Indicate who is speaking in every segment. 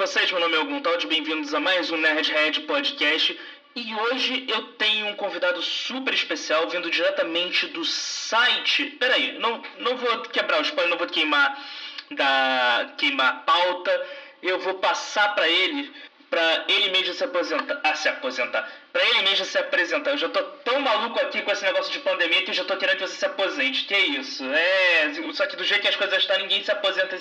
Speaker 1: vocês? Meu nome é Algum Talde, bem-vindos a mais um Nerdhead Podcast. E hoje eu tenho um convidado super especial vindo diretamente do site. Peraí, não, não vou quebrar o spoiler, não vou queimar da queimar a pauta. Eu vou passar para ele, para ele mesmo se aposentar, ah, se aposentar, para ele mesmo se apresentar. Eu já tô tão maluco aqui com esse negócio de pandemia que eu já tô querendo que você se aposente. Que isso? É, só que do jeito que as coisas estão, ninguém se aposenta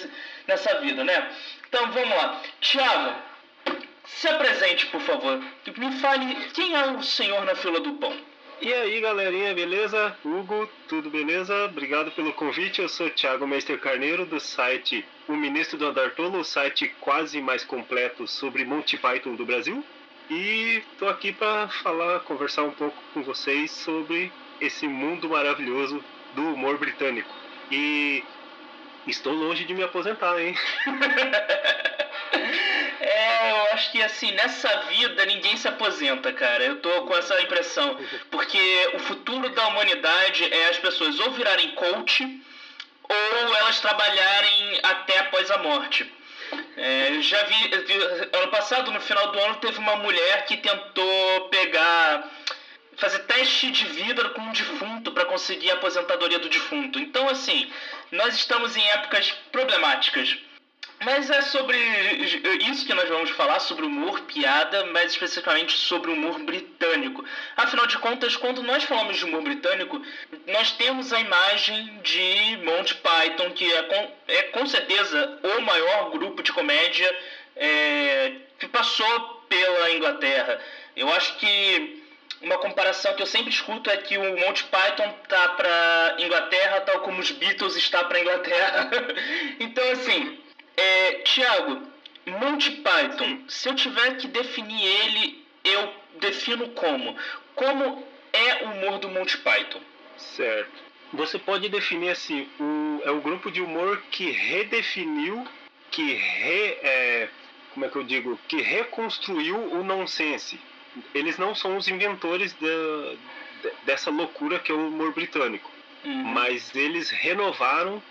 Speaker 1: nessa vida, né? Então vamos lá. Thiago, se apresente, por favor. Me fale quem é o senhor na fila do pão.
Speaker 2: E aí, galerinha, beleza? Hugo, tudo beleza? Obrigado pelo convite. Eu sou Thiago Mestre Carneiro, do site O Ministro do Andar Tolo, o site quase mais completo sobre Monty Python do Brasil. E tô aqui para falar, conversar um pouco com vocês sobre esse mundo maravilhoso do humor britânico. E estou longe de me aposentar, hein?
Speaker 1: Acho que assim, nessa vida ninguém se aposenta, cara. Eu tô com essa impressão. Porque o futuro da humanidade é as pessoas ou virarem coach ou elas trabalharem até após a morte. É, já vi, ano passado, no final do ano, teve uma mulher que tentou pegar fazer teste de vida com um defunto para conseguir a aposentadoria do defunto. Então, assim, nós estamos em épocas problemáticas. Mas é sobre isso que nós vamos falar, sobre humor, piada, mais especificamente sobre humor britânico. Afinal de contas, quando nós falamos de humor britânico, nós temos a imagem de Monty Python, que é com, é com certeza o maior grupo de comédia é, que passou pela Inglaterra. Eu acho que uma comparação que eu sempre escuto é que o Monty Python tá para Inglaterra tal como os Beatles está para Inglaterra. então assim, é, Tiago, Monty Python, Sim. se eu tiver que definir ele, eu defino como? Como é o humor do Monty Python?
Speaker 2: Certo. Você pode definir assim, o, é o grupo de humor que redefiniu, que re, é, como é que eu digo, que reconstruiu o nonsense. Eles não são os inventores da, dessa loucura que é o humor britânico, uhum. mas eles renovaram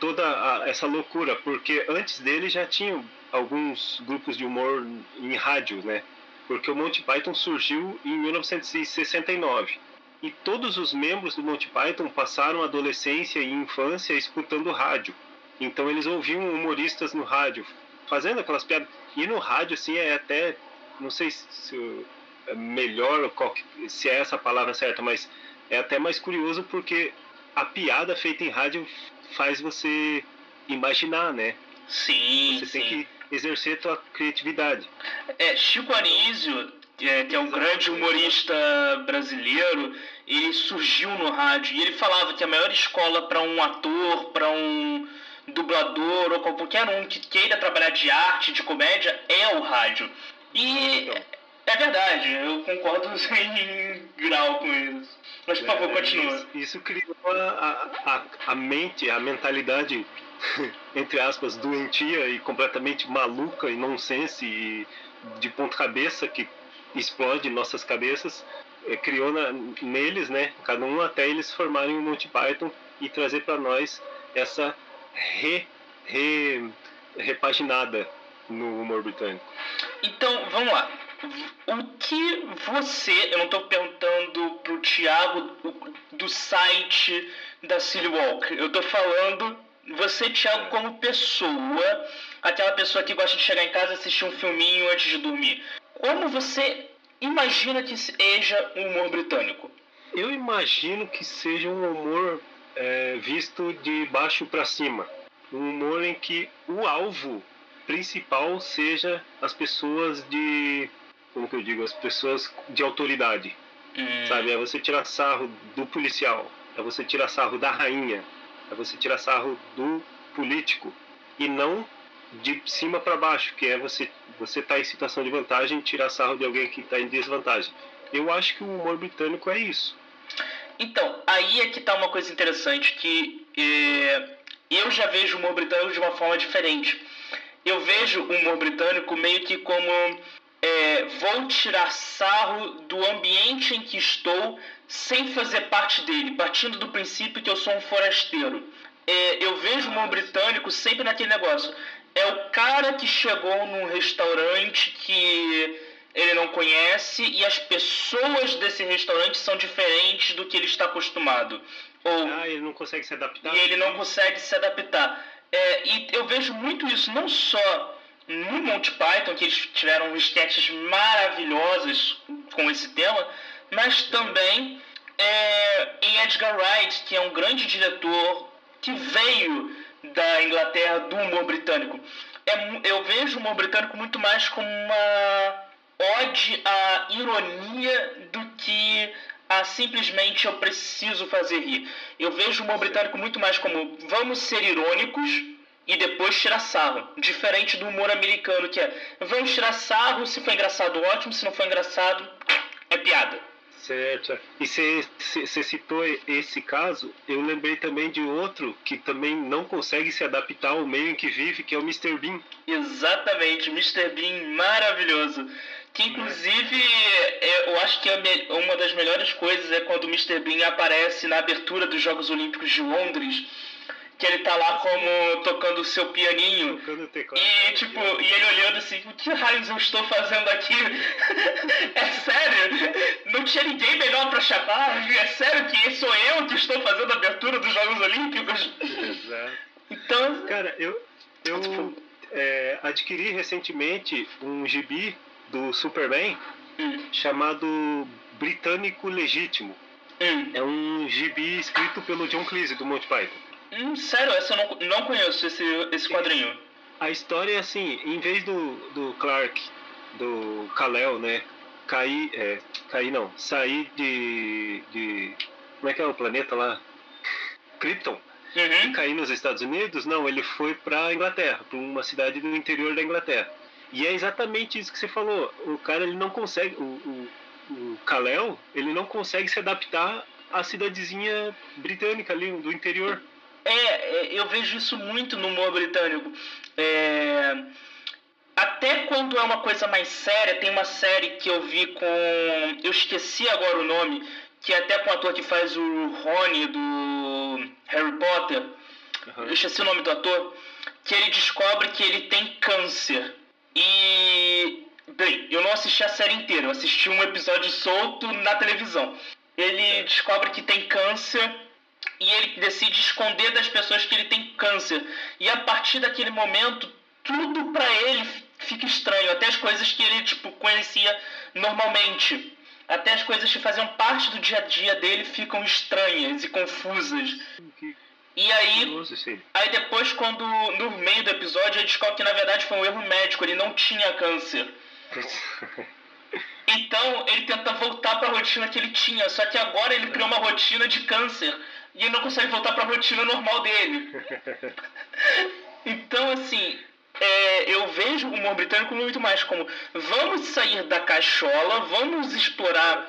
Speaker 2: toda a, essa loucura, porque antes dele já tinham alguns grupos de humor em rádio, né? Porque o Monty Python surgiu em 1969 e todos os membros do Monty Python passaram adolescência e infância escutando rádio. Então eles ouviam humoristas no rádio fazendo aquelas piadas. E no rádio, assim, é até. Não sei se é melhor, se é essa a palavra certa, mas é até mais curioso porque a piada feita em rádio faz você imaginar, né?
Speaker 1: Sim.
Speaker 2: Você sim. tem que exercer a tua criatividade.
Speaker 1: É, Chico Anísio, é, que é um grande humorista brasileiro, ele surgiu no rádio e ele falava que a maior escola para um ator, para um dublador ou qualquer um que queira trabalhar de arte, de comédia, é o rádio. E então. é verdade, eu concordo em grau com isso. Mas, por favor, continua.
Speaker 2: Isso, isso criou a, a, a mente, a mentalidade, entre aspas, doentia e completamente maluca e nonsense e de ponta cabeça que explode nossas cabeças. É, criou na, neles, né, cada um até eles formarem um Monty Python e trazer para nós essa re, re, repaginada no humor britânico.
Speaker 1: Então, vamos lá o que você, eu não estou perguntando para o Thiago do site da Silly Walk, eu estou falando você, Thiago, como pessoa, aquela pessoa que gosta de chegar em casa e assistir um filminho antes de dormir. Como você imagina que seja um humor britânico?
Speaker 2: Eu imagino que seja um humor é, visto de baixo para cima. Um humor em que o alvo principal seja as pessoas de como que eu digo, as pessoas de autoridade. Hum. Sabe? É você tirar sarro do policial, é você tirar sarro da rainha, é você tirar sarro do político e não de cima para baixo, que é você você tá em situação de vantagem tirar sarro de alguém que está em desvantagem. Eu acho que o humor britânico é isso.
Speaker 1: Então, aí é que tá uma coisa interessante que é, eu já vejo o humor britânico de uma forma diferente. Eu vejo o humor britânico meio que como é, vou tirar sarro do ambiente em que estou sem fazer parte dele, partindo do princípio que eu sou um forasteiro. É, eu vejo o humor britânico sempre naquele negócio. é o cara que chegou num restaurante que ele não conhece e as pessoas desse restaurante são diferentes do que ele está acostumado. Ou,
Speaker 2: ah, ele não consegue se adaptar.
Speaker 1: E ele não consegue se adaptar. É, e eu vejo muito isso, não só no Monty Python, que eles tiveram sketches maravilhosos com esse tema, mas também é, em Edgar Wright, que é um grande diretor que veio da Inglaterra, do humor britânico. É, eu vejo o humor britânico muito mais como uma ode à ironia do que a simplesmente eu preciso fazer rir. Eu vejo o humor britânico muito mais como vamos ser irônicos e depois tirar sarro. Diferente do humor americano, que é vamos tirar sarro, se for engraçado, ótimo, se não for engraçado, é piada.
Speaker 2: Certo. E você citou esse caso, eu lembrei também de outro que também não consegue se adaptar ao meio em que vive, que é o Mr. Bean.
Speaker 1: Exatamente, Mr. Bean maravilhoso. Que inclusive é, eu acho que é uma das melhores coisas é quando o Mr. Bean aparece na abertura dos Jogos Olímpicos de Londres que ele tá lá como tocando o seu pianinho.
Speaker 2: Tocando teclado.
Speaker 1: E tipo, e ele olhando assim, o que raios eu estou fazendo aqui? é sério? Não tinha ninguém melhor para chamar? É sério que sou eu que estou fazendo a abertura dos Jogos Olímpicos?
Speaker 2: Exato. Então. Cara, eu, eu é, adquiri recentemente um gibi do Superman hum. chamado Britânico Legítimo.
Speaker 1: Hum.
Speaker 2: É um gibi escrito pelo John Cleese do Monty Python.
Speaker 1: Hum, sério, essa eu não, não conheço esse, esse quadrinho.
Speaker 2: A história é assim, em vez do, do Clark, do Kal-El, né, cair, é, cair não, sair de, de, como é que é o planeta lá? Krypton.
Speaker 1: Uhum.
Speaker 2: E cair nos Estados Unidos, não, ele foi para Inglaterra, para uma cidade do interior da Inglaterra. E é exatamente isso que você falou. O cara ele não consegue, o, o, o Kal-El, ele não consegue se adaptar à cidadezinha britânica ali do interior.
Speaker 1: É, é, eu vejo isso muito no humor britânico. É, até quando é uma coisa mais séria, tem uma série que eu vi com. Eu esqueci agora o nome, que é até com o ator que faz o Rony do Harry Potter. Uhum. Eu esqueci o nome do ator. Que ele descobre que ele tem câncer. E. Bem, eu não assisti a série inteira, eu assisti um episódio solto na televisão. Ele descobre que tem câncer e ele decide esconder das pessoas que ele tem câncer. E a partir daquele momento, tudo para ele fica estranho, até as coisas que ele tipo conhecia normalmente. Até as coisas que faziam parte do dia a dia dele ficam estranhas e confusas. E aí, aí depois, quando no meio do episódio, ele descobre que na verdade foi um erro médico, ele não tinha câncer. Então ele tenta voltar para a rotina que ele tinha, só que agora ele criou uma rotina de câncer e ele não consegue voltar para a rotina normal dele. então, assim, é, eu vejo o humor britânico muito mais como vamos sair da cachola, vamos explorar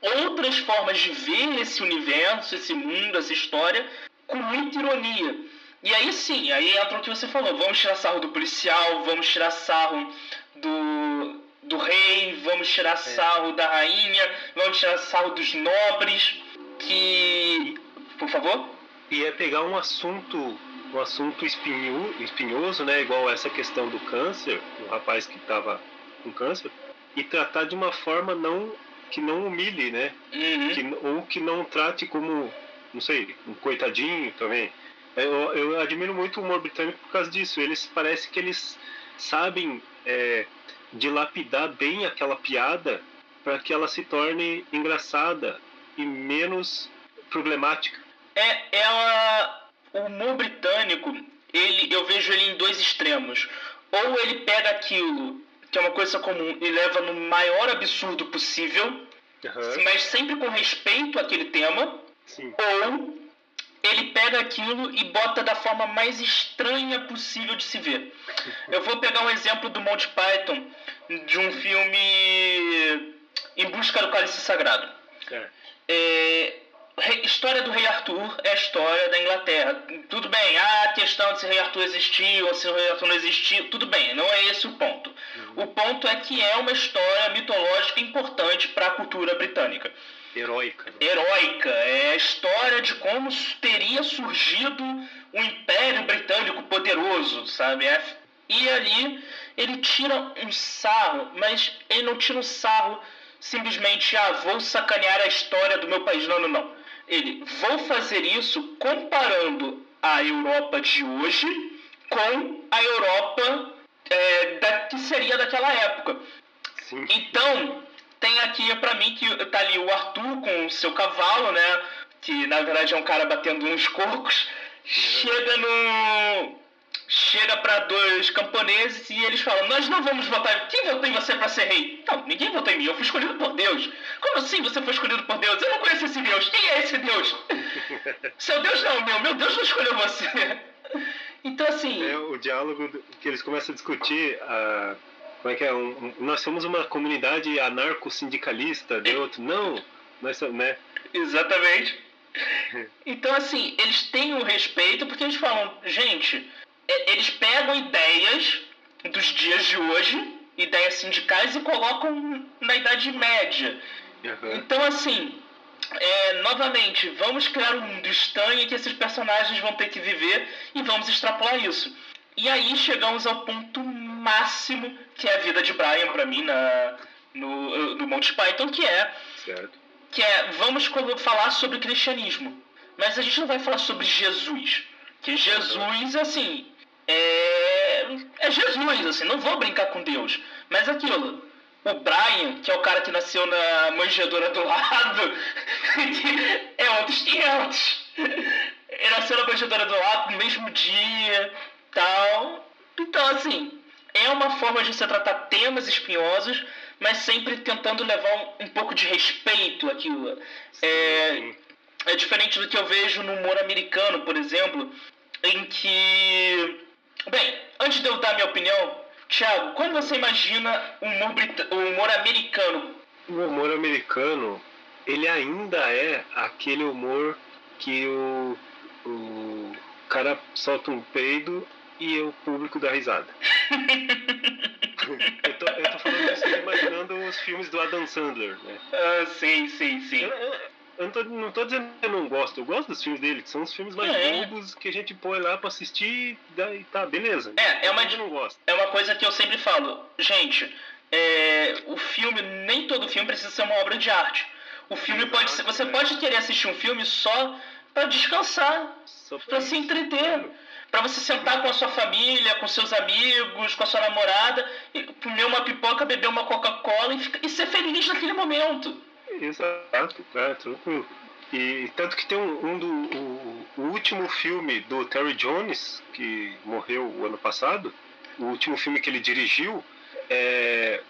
Speaker 1: outras formas de ver esse universo, esse mundo, essa história, com muita ironia. E aí sim, aí entra o que você falou, vamos tirar sarro do policial, vamos tirar sarro do, do rei, vamos tirar é. sarro da rainha, vamos tirar sarro dos nobres, que por favor?
Speaker 2: E é pegar um assunto, um assunto espinho, espinhoso, né? Igual essa questão do câncer, o rapaz que estava com câncer, e tratar de uma forma não que não humilhe, né?
Speaker 1: Uhum.
Speaker 2: Que, ou que não trate como, não sei, um coitadinho também. É, eu, eu admiro muito o humor britânico por causa disso. Eles parece que eles sabem é, dilapidar bem aquela piada para que ela se torne engraçada e menos problemática
Speaker 1: é ela o humor britânico ele eu vejo ele em dois extremos ou ele pega aquilo que é uma coisa comum e leva no maior absurdo possível
Speaker 2: uhum.
Speaker 1: mas sempre com respeito àquele tema
Speaker 2: Sim.
Speaker 1: ou ele pega aquilo e bota da forma mais estranha possível de se ver. Eu vou pegar um exemplo do Monty Python de um filme Em Busca do Cálice Sagrado. É, história do rei Arthur é a história da Inglaterra. Tudo bem, a questão de se o rei Arthur existiu ou se o rei Arthur não existiu, tudo bem, não é esse o ponto. Uhum. O ponto é que é uma história mitológica importante para a cultura britânica.
Speaker 2: Heróica. Né?
Speaker 1: Heróica. É a história de como teria surgido um império britânico poderoso, sabe? É, E ali ele tira um sarro, mas ele não tira um sarro simplesmente, ah, vou sacanear a história do meu país. Não, não, não. Ele, vou fazer isso comparando a Europa de hoje com a Europa é, da, que seria daquela época. Sim. Então, tem aqui para mim que tá ali o Arthur com o seu cavalo, né? Que na verdade é um cara batendo uns cocos. Chega no chega para dois camponeses e eles falam: Nós não vamos votar. Quem votou em você para ser rei? Não, ninguém votou em mim. Eu fui escolhido por Deus. Como assim você foi escolhido por Deus? Eu não conheço esse Deus. Quem é esse Deus? Seu Deus não, meu. Meu Deus não escolheu você. Então, assim.
Speaker 2: É o diálogo que eles começam a discutir. A... Como é que é? Um, um, nós somos uma comunidade anarco-sindicalista. De outro, não. Nós somos, né?
Speaker 1: Exatamente. Então, assim, eles têm um respeito porque eles falam, gente é, eles pegam ideias dos dias de hoje, ideias sindicais, e colocam na Idade Média. Uhum. Então, assim, é, novamente, vamos criar um mundo estranho em que esses personagens vão ter que viver e vamos extrapolar isso. E aí chegamos ao ponto máximo que é a vida de Brian para mim na, no, no Monty Python, que é, certo. que é vamos falar sobre cristianismo, mas a gente não vai falar sobre Jesus, que Jesus assim é, é Jesus, assim, não vou brincar com Deus. Mas aquilo, o Brian, que é o cara que nasceu na manjedoura do lado, é outros 500. Ele nasceu na manjedoura do lado no mesmo dia, tal. Então, assim, é uma forma de você tratar temas espinhosos, mas sempre tentando levar um, um pouco de respeito àquilo. É, é diferente do que eu vejo no humor americano, por exemplo, em que Bem, antes de eu dar minha opinião, Thiago, como você imagina o humor, o humor americano?
Speaker 2: O humor americano, ele ainda é aquele humor que o, o cara solta um peido e o público dá risada. eu, tô, eu tô falando isso imaginando os filmes do Adam Sandler, né?
Speaker 1: Ah, sim, sim, sim. Eu, eu,
Speaker 2: eu não tô, não tô dizendo que eu não gosto, eu gosto dos filmes dele, que são os filmes mais é. bobos que a gente põe lá pra assistir e tá, beleza.
Speaker 1: É, é uma, eu não gosto. é uma coisa que eu sempre falo, gente, é, o filme, nem todo filme precisa ser uma obra de arte. O filme Exato, pode ser, você é. pode querer assistir um filme só para descansar, para se entreter. Para você sentar com a sua família, com seus amigos, com a sua namorada, e comer uma pipoca, beber uma Coca-Cola e, e ser feliz naquele momento.
Speaker 2: Exato, é, tranquilo. E tanto que tem um, um do o, o, último filme do Terry Jones, que morreu o ano passado, o último filme que ele dirigiu, é,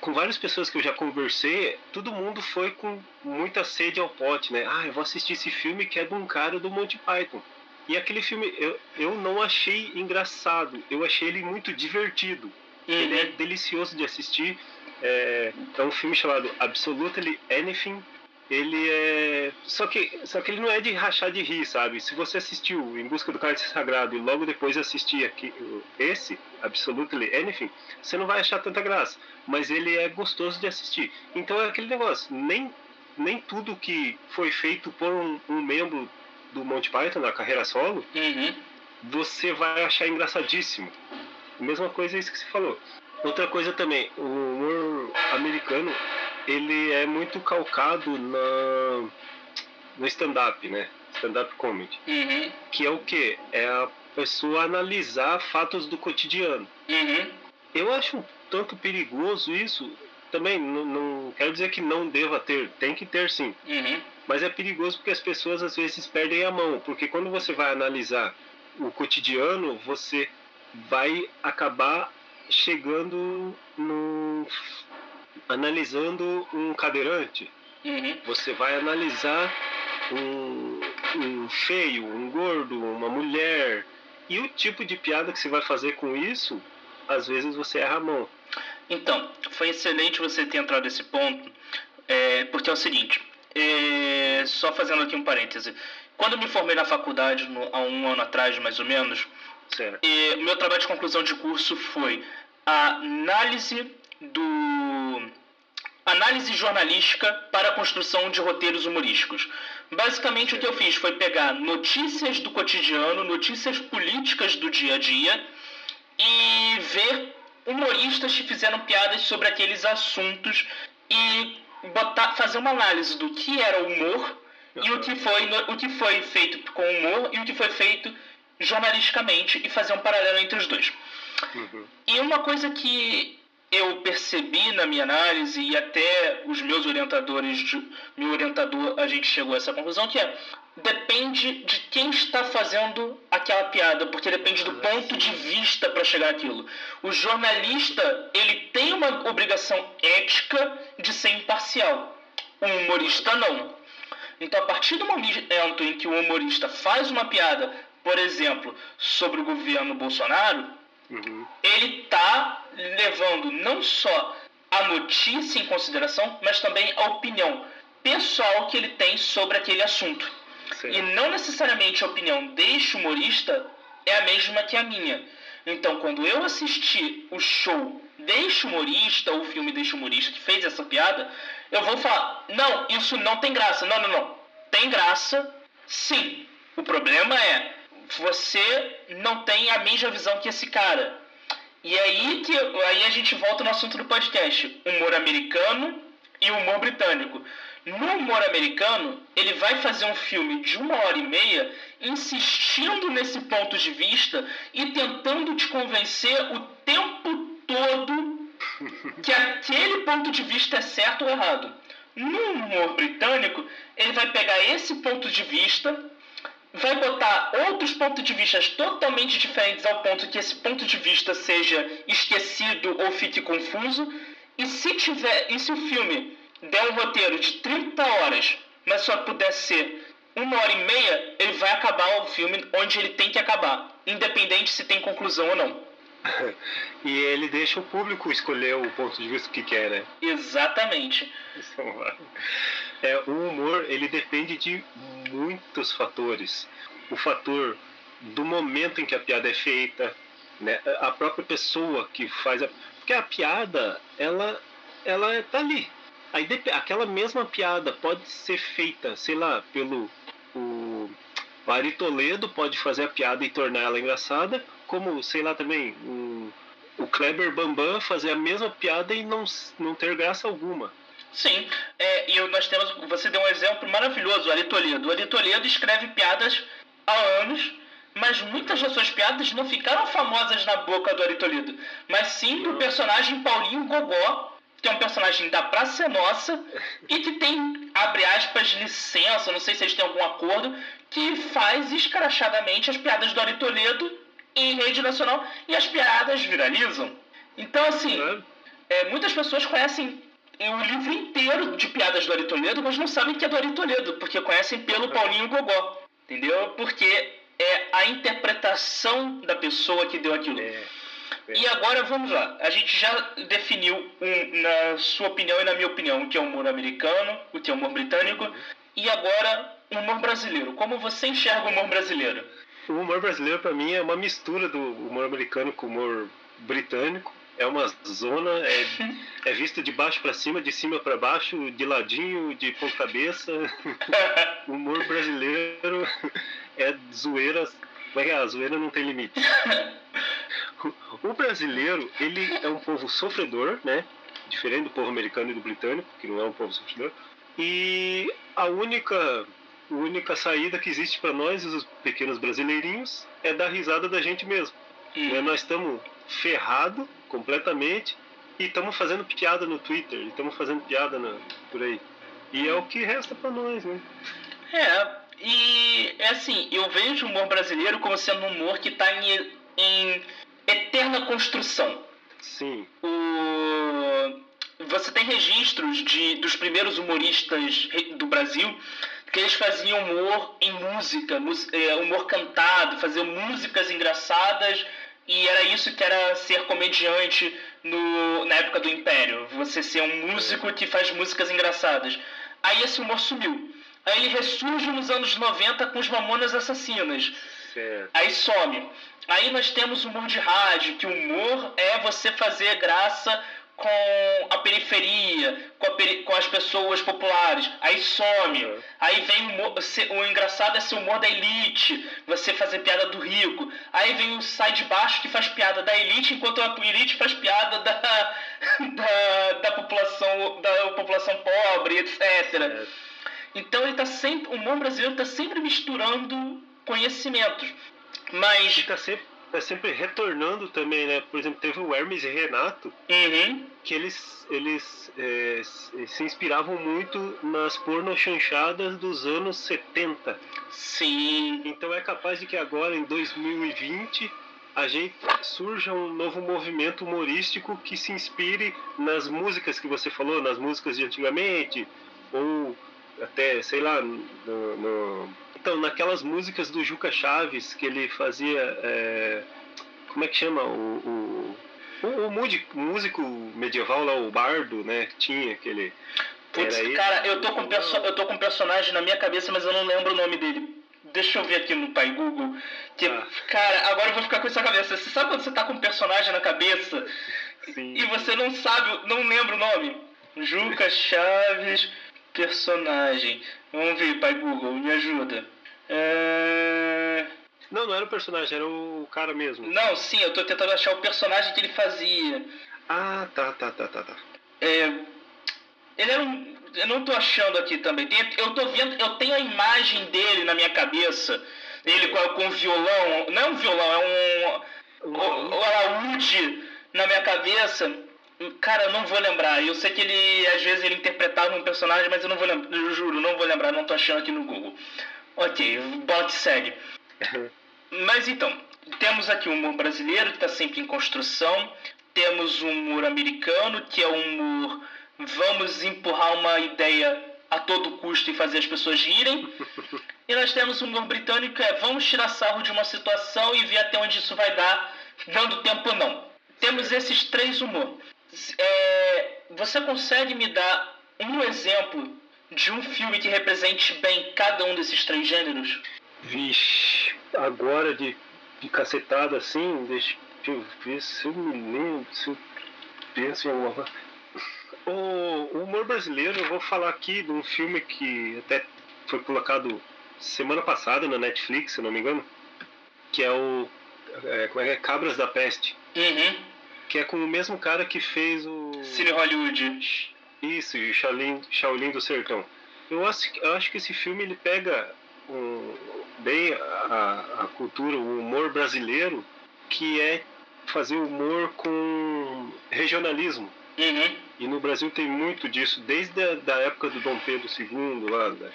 Speaker 2: com várias pessoas que eu já conversei, todo mundo foi com muita sede ao pote, né? Ah, eu vou assistir esse filme que é de um cara do Monty Python. E aquele filme eu, eu não achei engraçado, eu achei ele muito divertido. Uhum. Ele é delicioso de assistir. É, é um filme chamado Absolutely Anything. Ele é. Só que, só que ele não é de rachar de rir, sabe? Se você assistiu Em Busca do Cálice Sagrado e logo depois assistir aqui, esse, Absolutely Anything, você não vai achar tanta graça. Mas ele é gostoso de assistir. Então é aquele negócio, nem, nem tudo que foi feito por um, um membro do Monty Python na carreira solo, uhum. você vai achar engraçadíssimo. Mesma coisa é isso que você falou. Outra coisa também, o humor americano, ele é muito calcado na, no stand-up, né? Stand-up comedy. Uhum. Que é o quê? É a pessoa analisar fatos do cotidiano. Uhum. Eu acho um tanto perigoso isso. Também não, não quero dizer que não deva ter, tem que ter sim. Uhum. Mas é perigoso porque as pessoas às vezes perdem a mão. Porque quando você vai analisar o cotidiano, você vai acabar chegando no. analisando um cadeirante. Uhum. Você vai analisar um, um feio, um gordo, uma mulher. E o tipo de piada que você vai fazer com isso, às vezes você erra a mão.
Speaker 1: Então, foi excelente você ter entrado nesse ponto, é, porque é o seguinte, é, só fazendo aqui um parêntese. Quando eu me formei na faculdade, no, há um ano atrás, mais ou menos, e meu trabalho de conclusão de curso foi a análise do análise jornalística para a construção de roteiros humorísticos. Basicamente o que eu fiz foi pegar notícias do cotidiano, notícias políticas do dia a dia e ver humoristas que fizeram piadas sobre aqueles assuntos e botar, fazer uma análise do que era humor uhum. e o que, foi, o que foi feito com humor e o que foi feito jornalisticamente e fazer um paralelo entre os dois. Uhum. E uma coisa que eu percebi na minha análise e até os meus orientadores, meu orientador, a gente chegou a essa conclusão que é depende de quem está fazendo aquela piada, porque depende do ponto de vista para chegar aquilo. O jornalista, ele tem uma obrigação ética de ser imparcial. O humorista não. Então, a partir do momento em que o humorista faz uma piada, por exemplo, sobre o governo Bolsonaro, uhum. ele está levando não só a notícia em consideração, mas também a opinião pessoal que ele tem sobre aquele assunto. Sim. E não necessariamente a opinião deste humorista é a mesma que a minha. Então, quando eu assisti o show deste humorista, ou o filme deste humorista que fez essa piada, eu vou falar: não, isso não tem graça. Não, não, não. Tem graça, sim. O problema é você não tem a mesma visão que esse cara. E aí que aí a gente volta no assunto do podcast, humor americano e humor britânico. No humor americano, ele vai fazer um filme de uma hora e meia insistindo nesse ponto de vista e tentando te convencer o tempo todo que aquele ponto de vista é certo ou errado. No humor britânico, ele vai pegar esse ponto de vista, vai botar outros pontos de vista totalmente diferentes ao ponto que esse ponto de vista seja esquecido ou fique confuso. E se tiver, e se o filme der um roteiro de 30 horas, mas só puder ser uma hora e meia, ele vai acabar o filme onde ele tem que acabar, independente se tem conclusão ou não.
Speaker 2: e ele deixa o público escolher o ponto de vista que quer, né?
Speaker 1: Exatamente.
Speaker 2: É, o humor ele depende de muitos fatores. O fator do momento em que a piada é feita, né? A própria pessoa que faz a, porque a piada ela ela tá ali, Aí aquela mesma piada pode ser feita, sei lá, pelo o, Ari Toledo pode fazer a piada e tornar ela engraçada, como, sei lá, também o, o Kleber Bambam fazer a mesma piada e não, não ter graça alguma.
Speaker 1: Sim, é, e nós temos. Você deu um exemplo maravilhoso, o Ari Toledo. O Ari Toledo escreve piadas há anos, mas muitas das suas piadas não ficaram famosas na boca do Ari Toledo, mas sim do personagem Paulinho Gogó, que é um personagem da Praça Nossa e que tem, abre aspas, licença, não sei se eles têm algum acordo, que faz escrachadamente as piadas do Ari Toledo em rede nacional e as piadas viralizam. Então, assim, é, muitas pessoas conhecem o livro inteiro de piadas do Ari Toledo, mas não sabem que é do Ari Toledo, porque conhecem pelo Paulinho Gogó. Entendeu? Porque é a interpretação da pessoa que deu aquilo. É. E agora vamos lá. A gente já definiu, um, na sua opinião e na minha opinião, o que é o humor americano, o que é o humor britânico, uhum. e agora o humor brasileiro. Como você enxerga o humor brasileiro?
Speaker 2: O humor brasileiro, para mim, é uma mistura do humor americano com o humor britânico. É uma zona, é, é vista de baixo para cima, de cima para baixo, de ladinho, de ponta cabeça. o humor brasileiro é zoeira. Como é que é? A zoeira não tem limite. O brasileiro, ele é um povo sofredor, né? Diferente do povo americano e do britânico, que não é um povo sofredor. E a única, a única saída que existe para nós, os pequenos brasileirinhos, é dar risada da gente mesmo. Hum. Né? Nós estamos ferrados completamente e estamos fazendo piada no Twitter, estamos fazendo piada por aí. E é o que resta para nós, né?
Speaker 1: É, e é assim, eu vejo o humor brasileiro como sendo um humor que está em, em eterna construção.
Speaker 2: Sim.
Speaker 1: O... Você tem registros de, dos primeiros humoristas do Brasil que eles faziam humor em música, é, humor cantado, faziam músicas engraçadas e era isso que era ser comediante no, na época do Império. Você ser um músico que faz músicas engraçadas. Aí esse humor sumiu. Aí ele ressurge nos anos 90 com os Mamonas Assassinas.
Speaker 2: Certo.
Speaker 1: Aí some. Aí nós temos o humor de rádio, que o humor é você fazer graça com a periferia, com, a peri com as pessoas populares, aí some. Uhum. Aí vem o, humor, o engraçado é esse humor da elite, você fazer piada do rico. Aí vem o sai de baixo que faz piada da elite, enquanto a elite faz piada da, da, da população da população pobre, etc. É. Então ele tá sempre, o humor brasileiro está sempre misturando conhecimentos. Mas.
Speaker 2: Sempre é sempre retornando também, né? Por exemplo, teve o Hermes e Renato,
Speaker 1: uhum.
Speaker 2: que eles, eles é, se inspiravam muito nas pornochanchadas dos anos 70.
Speaker 1: Sim.
Speaker 2: Então é capaz de que agora, em 2020, a gente surja um novo movimento humorístico que se inspire nas músicas que você falou, nas músicas de antigamente, ou até, sei lá, no, no então, naquelas músicas do Juca Chaves, que ele fazia. É, como é que chama? O, o, o, o músico medieval lá, o Bardo, né? Tinha aquele.
Speaker 1: Putz, cara, eu tô, com perso eu tô com um personagem na minha cabeça, mas eu não lembro o nome dele. Deixa eu ver aqui no pai Google. Que, ah. Cara, agora eu vou ficar com isso na cabeça. Você sabe quando você tá com um personagem na cabeça Sim. e você não sabe, não lembra o nome? Juca Chaves, personagem. Vamos ver, pai Google, me ajuda. É...
Speaker 2: Não, não era o personagem, era o cara mesmo.
Speaker 1: Não, sim, eu tô tentando achar o personagem que ele fazia.
Speaker 2: Ah, tá, tá, tá, tá, tá.
Speaker 1: É... Ele era um. Eu não tô achando aqui também. Eu tô vendo, eu tenho a imagem dele na minha cabeça. Ele com, com violão. Não é um violão, é um. O, o alaúde na minha cabeça. Cara, eu não vou lembrar. Eu sei que ele, às vezes, ele interpretava um personagem, mas eu não vou lembrar. Eu juro, não vou lembrar, não tô achando aqui no Google. Ok, bote segue. Mas então, temos aqui o humor brasileiro que está sempre em construção, temos o humor americano, que é o humor vamos empurrar uma ideia a todo custo e fazer as pessoas rirem. E nós temos o humor britânico, que é vamos tirar sarro de uma situação e ver até onde isso vai dar, dando tempo ou não. Temos esses três humor. É, você consegue me dar um exemplo de um filme que represente bem cada um desses três gêneros?
Speaker 2: Vixe, agora de, de cacetada assim, deixa eu ver se eu me lembro, se eu penso em alguma o, o humor brasileiro, eu vou falar aqui de um filme que até foi colocado semana passada na Netflix, se não me engano, que é o é, como é que é? Cabras da Peste.
Speaker 1: Uhum.
Speaker 2: Que é com o mesmo cara que fez o.
Speaker 1: Cine Hollywood.
Speaker 2: Isso, e Shaolin, Shaolin do Sertão. Eu acho, eu acho que esse filme ele pega um, bem a, a cultura, o humor brasileiro, que é fazer humor com regionalismo.
Speaker 1: Uhum.
Speaker 2: E no Brasil tem muito disso, desde a da época do Dom Pedro II lá. Né?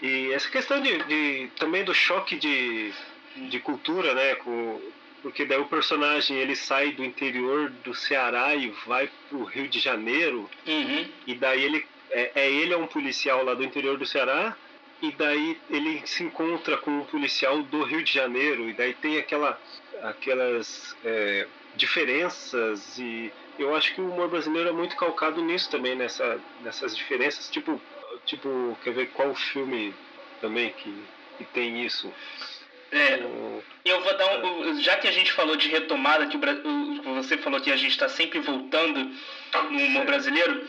Speaker 2: E essa questão de, de, também do choque de, de cultura, né? Com, porque daí o personagem ele sai do interior do Ceará e vai pro Rio de Janeiro.
Speaker 1: Uhum.
Speaker 2: e daí ele é, é, ele é um policial lá do interior do Ceará. E daí ele se encontra com um policial do Rio de Janeiro. E daí tem aquela aquelas é, diferenças. E eu acho que o humor brasileiro é muito calcado nisso também nessa nessas diferenças. Tipo tipo quer ver qual filme também que, que tem isso
Speaker 1: é, eu vou dar um. Já que a gente falou de retomada, que você falou que a gente está sempre voltando no humor brasileiro,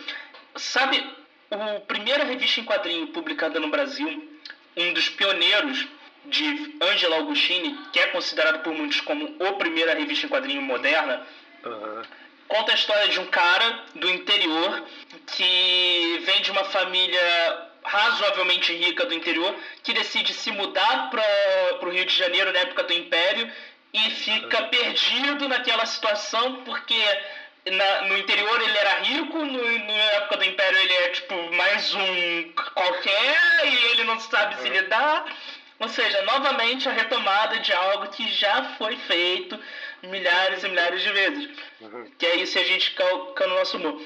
Speaker 1: sabe, o primeira revista em quadrinho publicada no Brasil, um dos pioneiros de Angela Augustini, que é considerado por muitos como o primeira revista em quadrinho moderna,
Speaker 2: uhum.
Speaker 1: conta a história de um cara do interior que vem de uma família razoavelmente rica do interior que decide se mudar para o Rio de Janeiro na época do Império e fica perdido naquela situação porque na, no interior ele era rico, no, na época do Império ele é tipo mais um qualquer e ele não sabe uhum. se lidar. Ou seja, novamente a retomada de algo que já foi feito milhares e milhares de vezes.
Speaker 2: Uhum.
Speaker 1: Que é isso que a gente calca no nosso humor.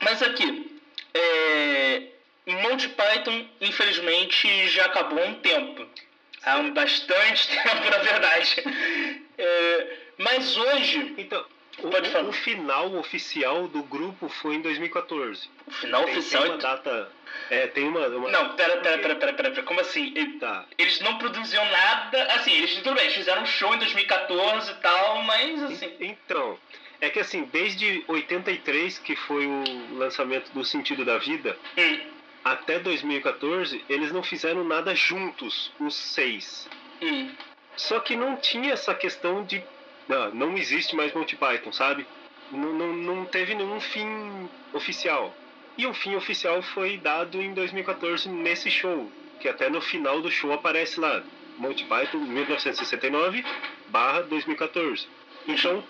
Speaker 1: Mas aqui, é, Monty Python, infelizmente, já acabou há um tempo. Há um bastante tempo, na verdade. É, mas hoje.
Speaker 2: Então, Pode o, falar. o final oficial do grupo foi em 2014.
Speaker 1: O final
Speaker 2: tem,
Speaker 1: oficial.
Speaker 2: Tem uma data. É, tem uma. uma...
Speaker 1: Não, pera, pera, pera, pera, pera, pera. Como assim?
Speaker 2: Tá.
Speaker 1: Eles não produziam nada. Assim, eles tudo bem, eles fizeram um show em 2014 e tal, mas assim.
Speaker 2: Então, É que assim, desde 83, que foi o lançamento do Sentido da Vida,
Speaker 1: Hum.
Speaker 2: Até 2014, eles não fizeram nada juntos, os seis.
Speaker 1: Hum.
Speaker 2: Só que não tinha essa questão de. Não, não existe mais Monty Python, sabe? Não, não, não teve nenhum fim oficial. E o fim oficial foi dado em 2014 nesse show, que até no final do show aparece lá, Monty Python 1969 barra 2014. Então,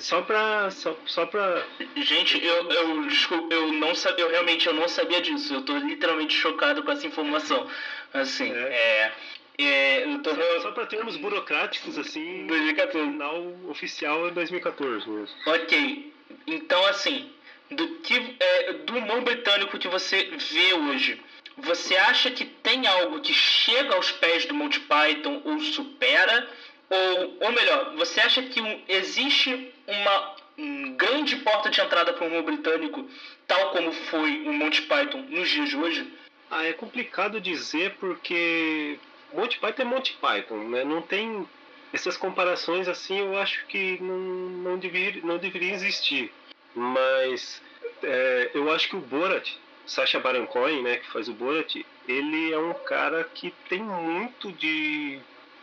Speaker 2: só pra. Só, só pra.
Speaker 1: Gente, eu, eu, desculpa, eu não sabia, eu realmente eu não sabia disso. Eu tô literalmente chocado com essa informação. Assim, é. é, eu tô.
Speaker 2: Só, só pra termos burocráticos, assim, o
Speaker 1: 2014.
Speaker 2: final oficial é 2014 mesmo.
Speaker 1: Ok. Então, assim, do, que, é, do humor britânico que você vê hoje, você acha que tem algo que chega aos pés do Monty Python ou supera? Ou, ou melhor, você acha que existe uma um, grande porta de entrada para o humor britânico, tal como foi o Monty Python nos dias de hoje?
Speaker 2: Ah, é complicado dizer porque Monty Python é Monty Python, né? Não tem essas comparações assim, eu acho que não, não, deveria, não deveria existir. Mas é, eu acho que o Borat, Sacha Baron Cohen, né, que faz o Borat, ele é um cara que tem muito de,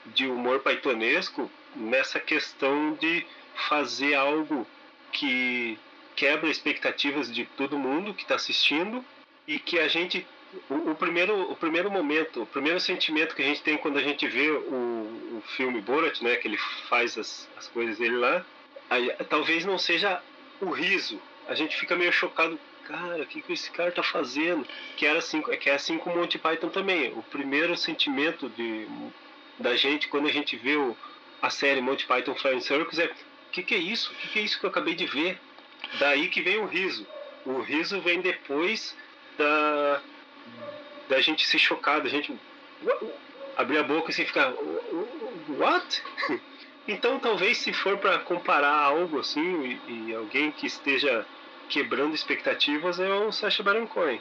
Speaker 2: de humor pythonesco nessa questão de fazer algo que quebra expectativas de todo mundo que está assistindo e que a gente o, o primeiro o primeiro momento o primeiro sentimento que a gente tem quando a gente vê o, o filme Borat né que ele faz as, as coisas dele lá aí, talvez não seja o riso. A gente fica meio chocado cara o que, que esse cara tá fazendo? Que era assim que é assim com Monty Python também. O primeiro sentimento de da gente quando a gente vê o, a série Monty Python Flying Circus é o que, que é isso? O que, que é isso que eu acabei de ver? Daí que vem o riso. O riso vem depois da, da gente se chocar, da gente abrir a boca e assim ficar. What? Então talvez se for para comparar algo assim e, e, alguém que esteja quebrando expectativas é o Sacha Baron Cohen.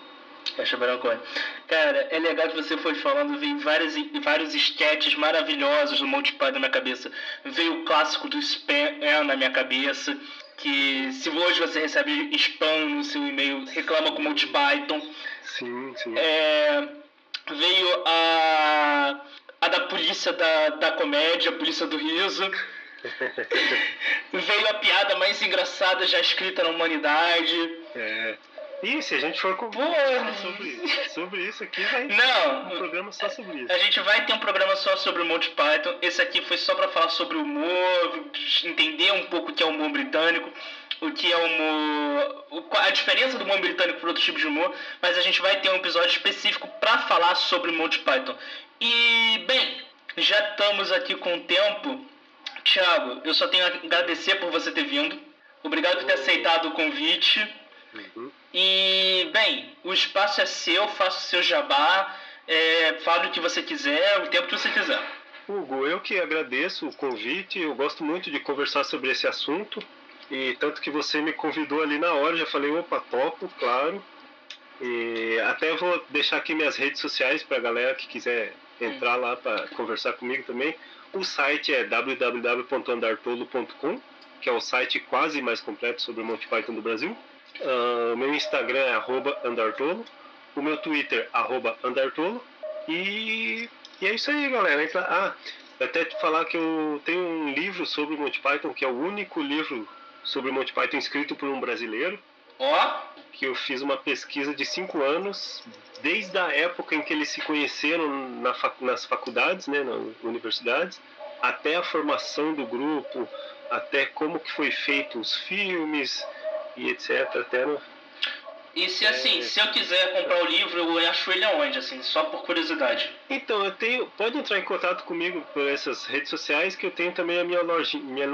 Speaker 1: Sacha Baron Cohen. Cara, é legal que você foi falando, veio vários, vários sketches maravilhosos do Monty Python na minha cabeça. Veio o clássico do spam na minha cabeça, que se hoje você recebe spam no seu e-mail, reclama com o Monty Python.
Speaker 2: Sim, sim.
Speaker 1: É, veio a, a da polícia da, da comédia, a polícia do riso. veio a piada mais engraçada já escrita na humanidade.
Speaker 2: É. E se a gente for com sobre, sobre isso aqui, vai
Speaker 1: Não.
Speaker 2: um programa só sobre isso.
Speaker 1: A gente vai ter um programa só sobre o Monty Python. Esse aqui foi só para falar sobre o humor, entender um pouco o que é o humor britânico, o que é o humor, a diferença do humor britânico para outros tipos de humor. Mas a gente vai ter um episódio específico para falar sobre o Monty Python. E bem, já estamos aqui com o tempo. Thiago, eu só tenho a agradecer por você ter vindo. Obrigado por ter aceitado o convite.
Speaker 2: Uhum.
Speaker 1: E, bem, o espaço é seu, faça o seu jabá, é, fale o que você quiser, o tempo que você quiser.
Speaker 2: Hugo, eu que agradeço o convite, eu gosto muito de conversar sobre esse assunto. E tanto que você me convidou ali na hora, já falei, opa, topo, claro. E até vou deixar aqui minhas redes sociais para a galera que quiser entrar lá para conversar comigo também. O site é www.andartolo.com, que é o site quase mais completo sobre o Monty Python do Brasil. Ah, meu Instagram é arroba andartolo. O meu Twitter, arroba andartolo. E, e é isso aí, galera. Entra, ah, até te falar que eu tenho um livro sobre Monty Python, que é o único livro sobre o Monty Python escrito por um brasileiro,
Speaker 1: Ó,
Speaker 2: que eu fiz uma pesquisa de cinco anos, desde a época em que eles se conheceram na fac- nas faculdades, né, nas universidades, até a formação do grupo, até como que foi feito os filmes e etc. Até no,
Speaker 1: e se assim,
Speaker 2: É.
Speaker 1: se eu quiser comprar o livro, eu acho ele aonde, assim, só por curiosidade.
Speaker 2: Então, eu tenho. Pode entrar em contato comigo por essas redes sociais que eu tenho também a minha lojinha, minha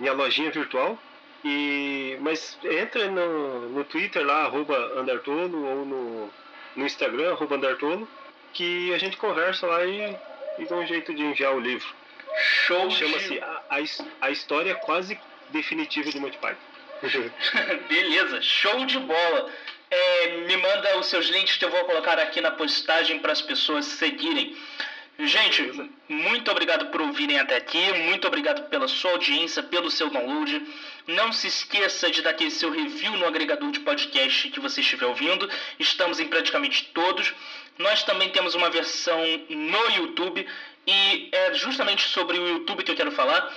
Speaker 2: minha lojinha virtual. E, mas entra no, no Twitter lá, arroba Andartolo, ou no, no Instagram, arroba Andartolo, que a gente conversa lá e, e dá um jeito de enviar o livro.
Speaker 1: Show de-
Speaker 2: Chama-se a, a, a História Quase Definitiva de Monty Python.
Speaker 1: Beleza, show de bola. É, me manda os seus links que eu vou colocar aqui na postagem para as pessoas seguirem. Gente,
Speaker 2: Beleza.
Speaker 1: muito obrigado por ouvirem até aqui, muito obrigado pela sua audiência, pelo seu download. Não se esqueça de dar aquele seu review no agregador de podcast que você estiver ouvindo. Estamos em praticamente todos. Nós também temos uma versão no YouTube e é justamente sobre o YouTube que eu quero falar.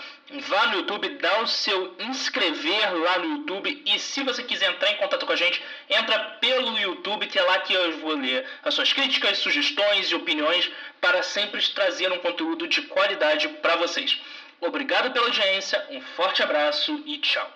Speaker 1: Vá no YouTube, dá o seu inscrever lá no YouTube e se você quiser entrar em contato com a gente, entra pelo YouTube, que é lá que eu vou ler as suas críticas, sugestões e opiniões para sempre trazer um conteúdo de qualidade para vocês. Obrigado pela audiência, um forte abraço e tchau.